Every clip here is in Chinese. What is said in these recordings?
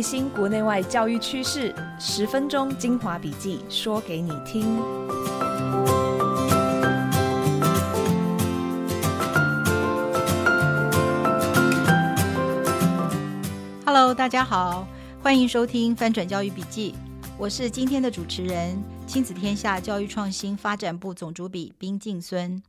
新国内外教育趋势，十分钟精华笔记，说给你听。Hello，大家好，欢迎收听翻转教育笔记，我是今天的主持人，亲子天下教育创新发展部总主笔冰敬孙。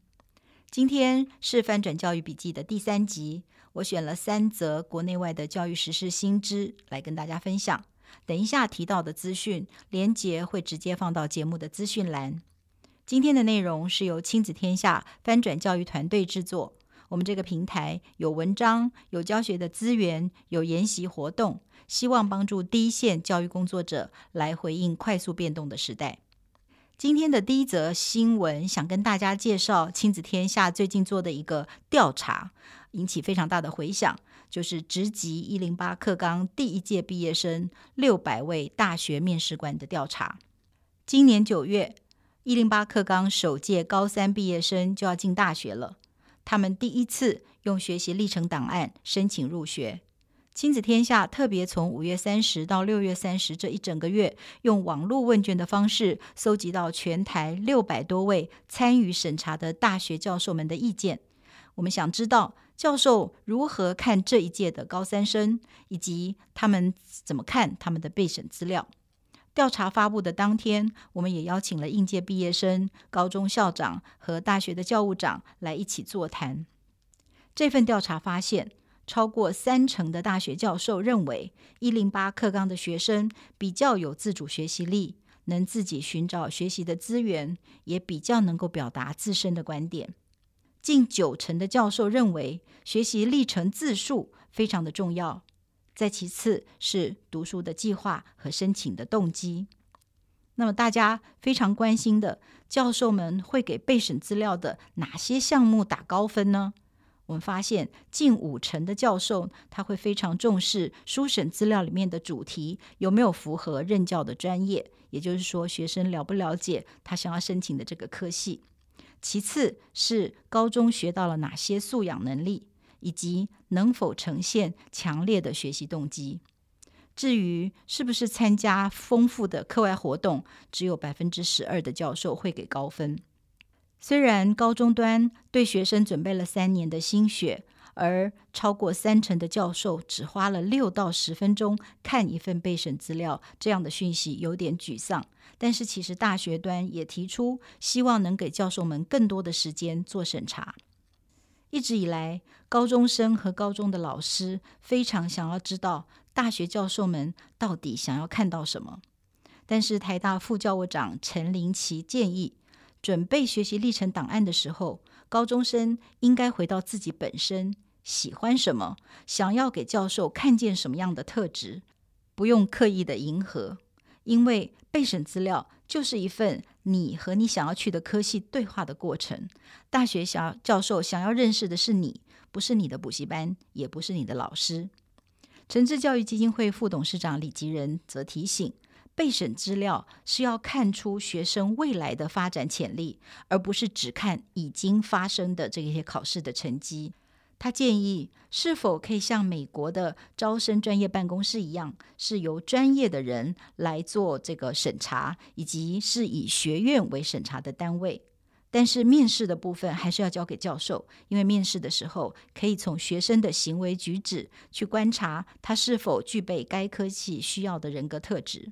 今天是翻转教育笔记的第三集。我选了三则国内外的教育时事新知来跟大家分享。等一下提到的资讯连结会直接放到节目的资讯栏。今天的内容是由亲子天下翻转教育团队制作。我们这个平台有文章、有教学的资源、有研习活动，希望帮助第一线教育工作者来回应快速变动的时代。今天的第一则新闻，想跟大家介绍亲子天下最近做的一个调查。引起非常大的回响，就是职级一零八课纲第一届毕业生六百位大学面试官的调查。今年九月，一零八课纲首届高三毕业生就要进大学了，他们第一次用学习历程档案申请入学。亲子天下特别从五月三十到六月三十这一整个月，用网络问卷的方式，搜集到全台六百多位参与审查的大学教授们的意见。我们想知道。教授如何看这一届的高三生，以及他们怎么看他们的备审资料？调查发布的当天，我们也邀请了应届毕业生、高中校长和大学的教务长来一起座谈。这份调查发现，超过三成的大学教授认为，一零八课纲的学生比较有自主学习力，能自己寻找学习的资源，也比较能够表达自身的观点。近九成的教授认为，学习历程自述非常的重要。再其次是读书的计划和申请的动机。那么大家非常关心的，教授们会给备审资料的哪些项目打高分呢？我们发现近五成的教授他会非常重视书审资料里面的主题有没有符合任教的专业，也就是说学生了不了解他想要申请的这个科系。其次是高中学到了哪些素养能力，以及能否呈现强烈的学习动机。至于是不是参加丰富的课外活动，只有百分之十二的教授会给高分。虽然高中端对学生准备了三年的心血。而超过三成的教授只花了六到十分钟看一份备审资料，这样的讯息有点沮丧。但是其实大学端也提出希望能给教授们更多的时间做审查。一直以来，高中生和高中的老师非常想要知道大学教授们到底想要看到什么。但是台大副教务长陈林奇建议，准备学习历程档案的时候，高中生应该回到自己本身喜欢什么，想要给教授看见什么样的特质，不用刻意的迎合，因为备审资料就是一份你和你想要去的科系对话的过程。大学想教授想要认识的是你，不是你的补习班，也不是你的老师。诚志教育基金会副董事长李吉仁则提醒。备审资料是要看出学生未来的发展潜力，而不是只看已经发生的这些考试的成绩。他建议，是否可以像美国的招生专业办公室一样，是由专业的人来做这个审查，以及是以学院为审查的单位。但是面试的部分还是要交给教授，因为面试的时候可以从学生的行为举止去观察他是否具备该科技需要的人格特质。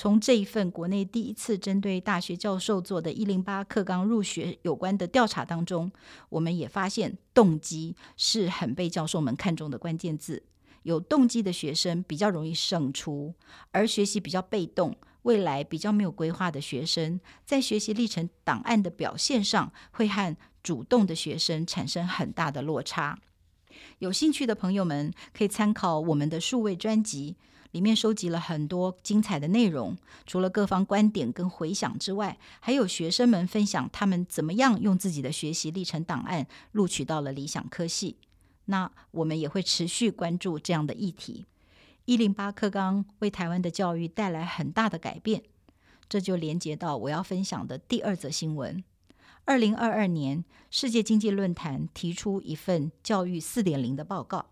从这一份国内第一次针对大学教授做的“一零八课纲入学”有关的调查当中，我们也发现动机是很被教授们看重的关键字。有动机的学生比较容易胜出，而学习比较被动、未来比较没有规划的学生，在学习历程档案的表现上，会和主动的学生产生很大的落差。有兴趣的朋友们可以参考我们的数位专辑。里面收集了很多精彩的内容，除了各方观点跟回响之外，还有学生们分享他们怎么样用自己的学习历程档案录取到了理想科系。那我们也会持续关注这样的议题。一零八课纲为台湾的教育带来很大的改变，这就连接到我要分享的第二则新闻。二零二二年世界经济论坛提出一份教育四点零的报告，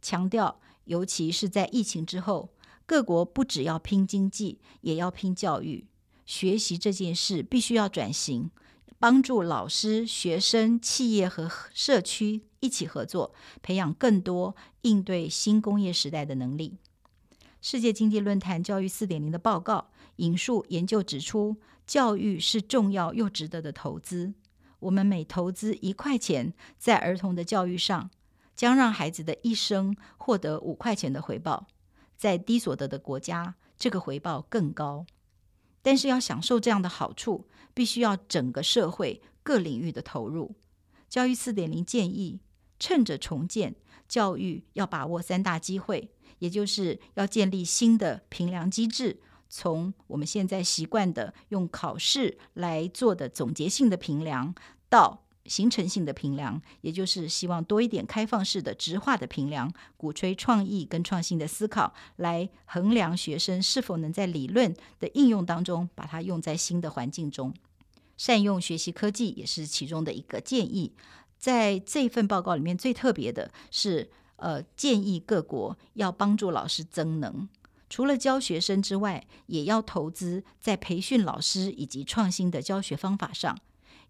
强调，尤其是在疫情之后。各国不只要拼经济，也要拼教育。学习这件事必须要转型，帮助老师、学生、企业和社区一起合作，培养更多应对新工业时代的能力。世界经济论坛教育四点零的报告引述研究指出，教育是重要又值得的投资。我们每投资一块钱在儿童的教育上，将让孩子的一生获得五块钱的回报。在低所得的国家，这个回报更高。但是要享受这样的好处，必须要整个社会各领域的投入。教育四点零建议，趁着重建教育，要把握三大机会，也就是要建立新的评量机制，从我们现在习惯的用考试来做的总结性的评量，到形成性的评量，也就是希望多一点开放式的、直化的评量，鼓吹创意跟创新的思考，来衡量学生是否能在理论的应用当中把它用在新的环境中。善用学习科技也是其中的一个建议。在这份报告里面，最特别的是，呃，建议各国要帮助老师增能，除了教学生之外，也要投资在培训老师以及创新的教学方法上，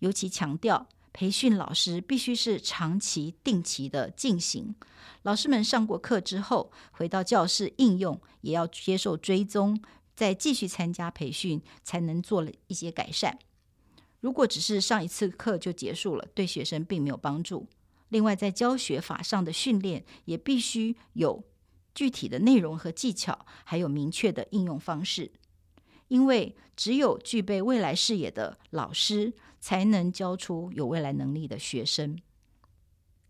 尤其强调。培训老师必须是长期、定期的进行。老师们上过课之后，回到教室应用，也要接受追踪，再继续参加培训，才能做了一些改善。如果只是上一次课就结束了，对学生并没有帮助。另外，在教学法上的训练，也必须有具体的内容和技巧，还有明确的应用方式。因为只有具备未来视野的老师，才能教出有未来能力的学生。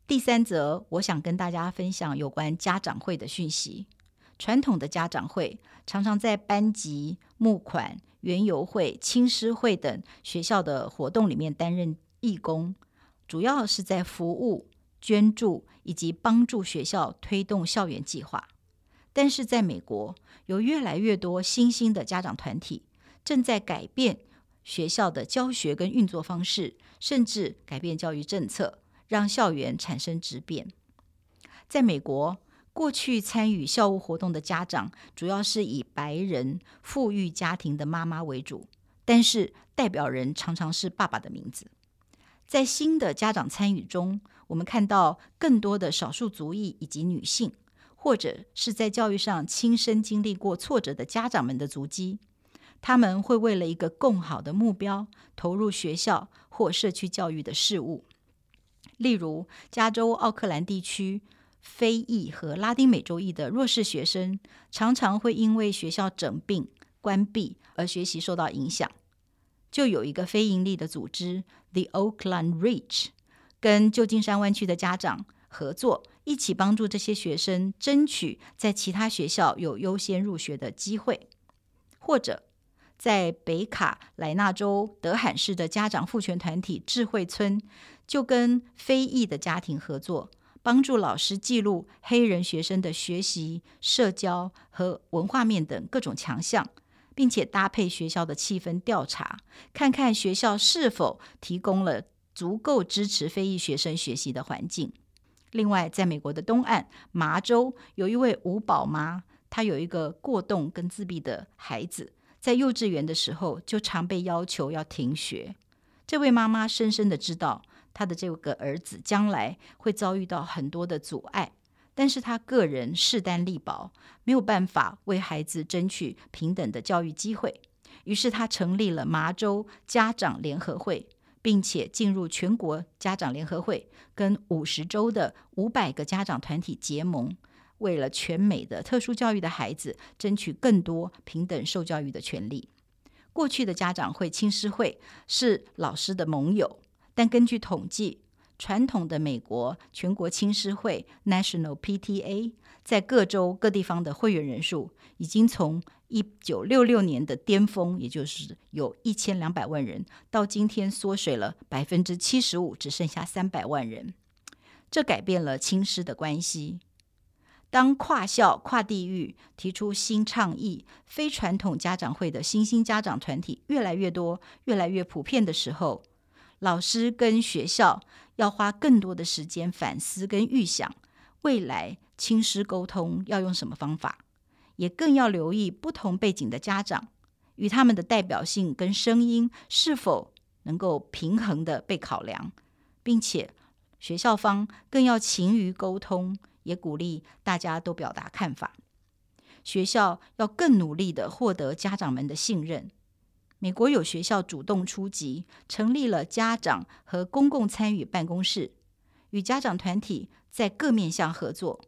第三则，我想跟大家分享有关家长会的讯息。传统的家长会常常在班级、募款、园游会、亲师会等学校的活动里面担任义工，主要是在服务、捐助以及帮助学校推动校园计划。但是在美国，有越来越多新兴的家长团体正在改变学校的教学跟运作方式，甚至改变教育政策，让校园产生质变。在美国，过去参与校务活动的家长主要是以白人富裕家庭的妈妈为主，但是代表人常常是爸爸的名字。在新的家长参与中，我们看到更多的少数族裔以及女性。或者是在教育上亲身经历过挫折的家长们的足迹，他们会为了一个更好的目标投入学校或社区教育的事务。例如，加州奥克兰地区非裔和拉丁美洲裔的弱势学生，常常会因为学校整并、关闭而学习受到影响。就有一个非营利的组织 The Oakland Reach，跟旧金山湾区的家长合作。一起帮助这些学生争取在其他学校有优先入学的机会，或者在北卡莱纳州德罕市的家长父权团体智慧村，就跟非裔的家庭合作，帮助老师记录黑人学生的学习、社交和文化面等各种强项，并且搭配学校的气氛调查，看看学校是否提供了足够支持非裔学生学习的环境。另外，在美国的东岸，麻州有一位吴宝妈，她有一个过动跟自闭的孩子，在幼稚园的时候就常被要求要停学。这位妈妈深深的知道，她的这个儿子将来会遭遇到很多的阻碍，但是她个人势单力薄，没有办法为孩子争取平等的教育机会，于是她成立了麻州家长联合会。并且进入全国家长联合会，跟五十州的五百个家长团体结盟，为了全美的特殊教育的孩子争取更多平等受教育的权利。过去的家长会、亲师会是老师的盟友，但根据统计，传统的美国全国亲师会 （National PTA） 在各州各地方的会员人数已经从一九六六年的巅峰，也就是有一千两百万人，到今天缩水了百分之七十五，只剩下三百万人。这改变了亲师的关系。当跨校、跨地域提出新倡议、非传统家长会的新兴家长团体越来越多、越来越普遍的时候，老师跟学校要花更多的时间反思跟预想，未来亲师沟通要用什么方法。也更要留意不同背景的家长与他们的代表性跟声音是否能够平衡的被考量，并且学校方更要勤于沟通，也鼓励大家都表达看法。学校要更努力的获得家长们的信任。美国有学校主动出击，成立了家长和公共参与办公室，与家长团体在各面向合作。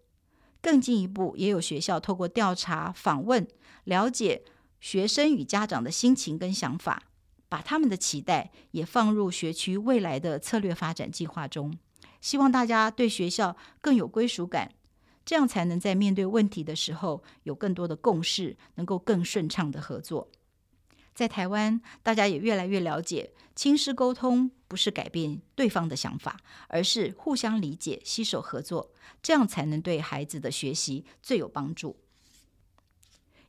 更进一步，也有学校透过调查、访问，了解学生与家长的心情跟想法，把他们的期待也放入学区未来的策略发展计划中。希望大家对学校更有归属感。这样才能在面对问题的时候有更多的共识，能够更顺畅的合作。在台湾，大家也越来越了解，亲师沟通不是改变对方的想法，而是互相理解、携手合作，这样才能对孩子的学习最有帮助。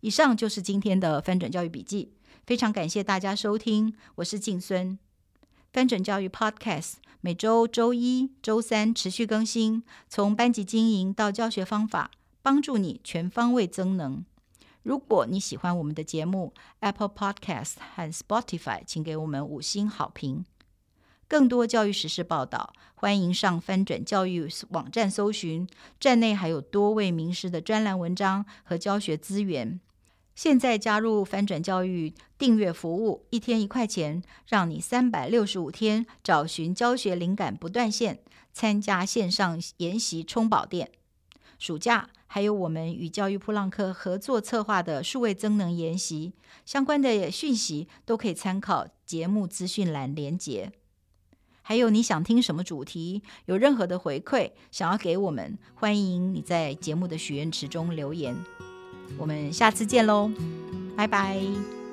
以上就是今天的翻转教育笔记，非常感谢大家收听，我是静孙。翻转教育 Podcast 每周周一、周三持续更新，从班级经营到教学方法，帮助你全方位增能。如果你喜欢我们的节目，Apple Podcast 和 Spotify，请给我们五星好评。更多教育时事报道，欢迎上翻转教育网站搜寻，站内还有多位名师的专栏文章和教学资源。现在加入翻转教育订阅服务，一天一块钱，让你三百六十五天找寻教学灵感不断线，参加线上研习充饱电。暑假还有我们与教育普朗克合作策划的数位增能研习，相关的讯息都可以参考节目资讯栏连接。还有你想听什么主题？有任何的回馈想要给我们，欢迎你在节目的许愿池中留言。我们下次见喽，拜拜。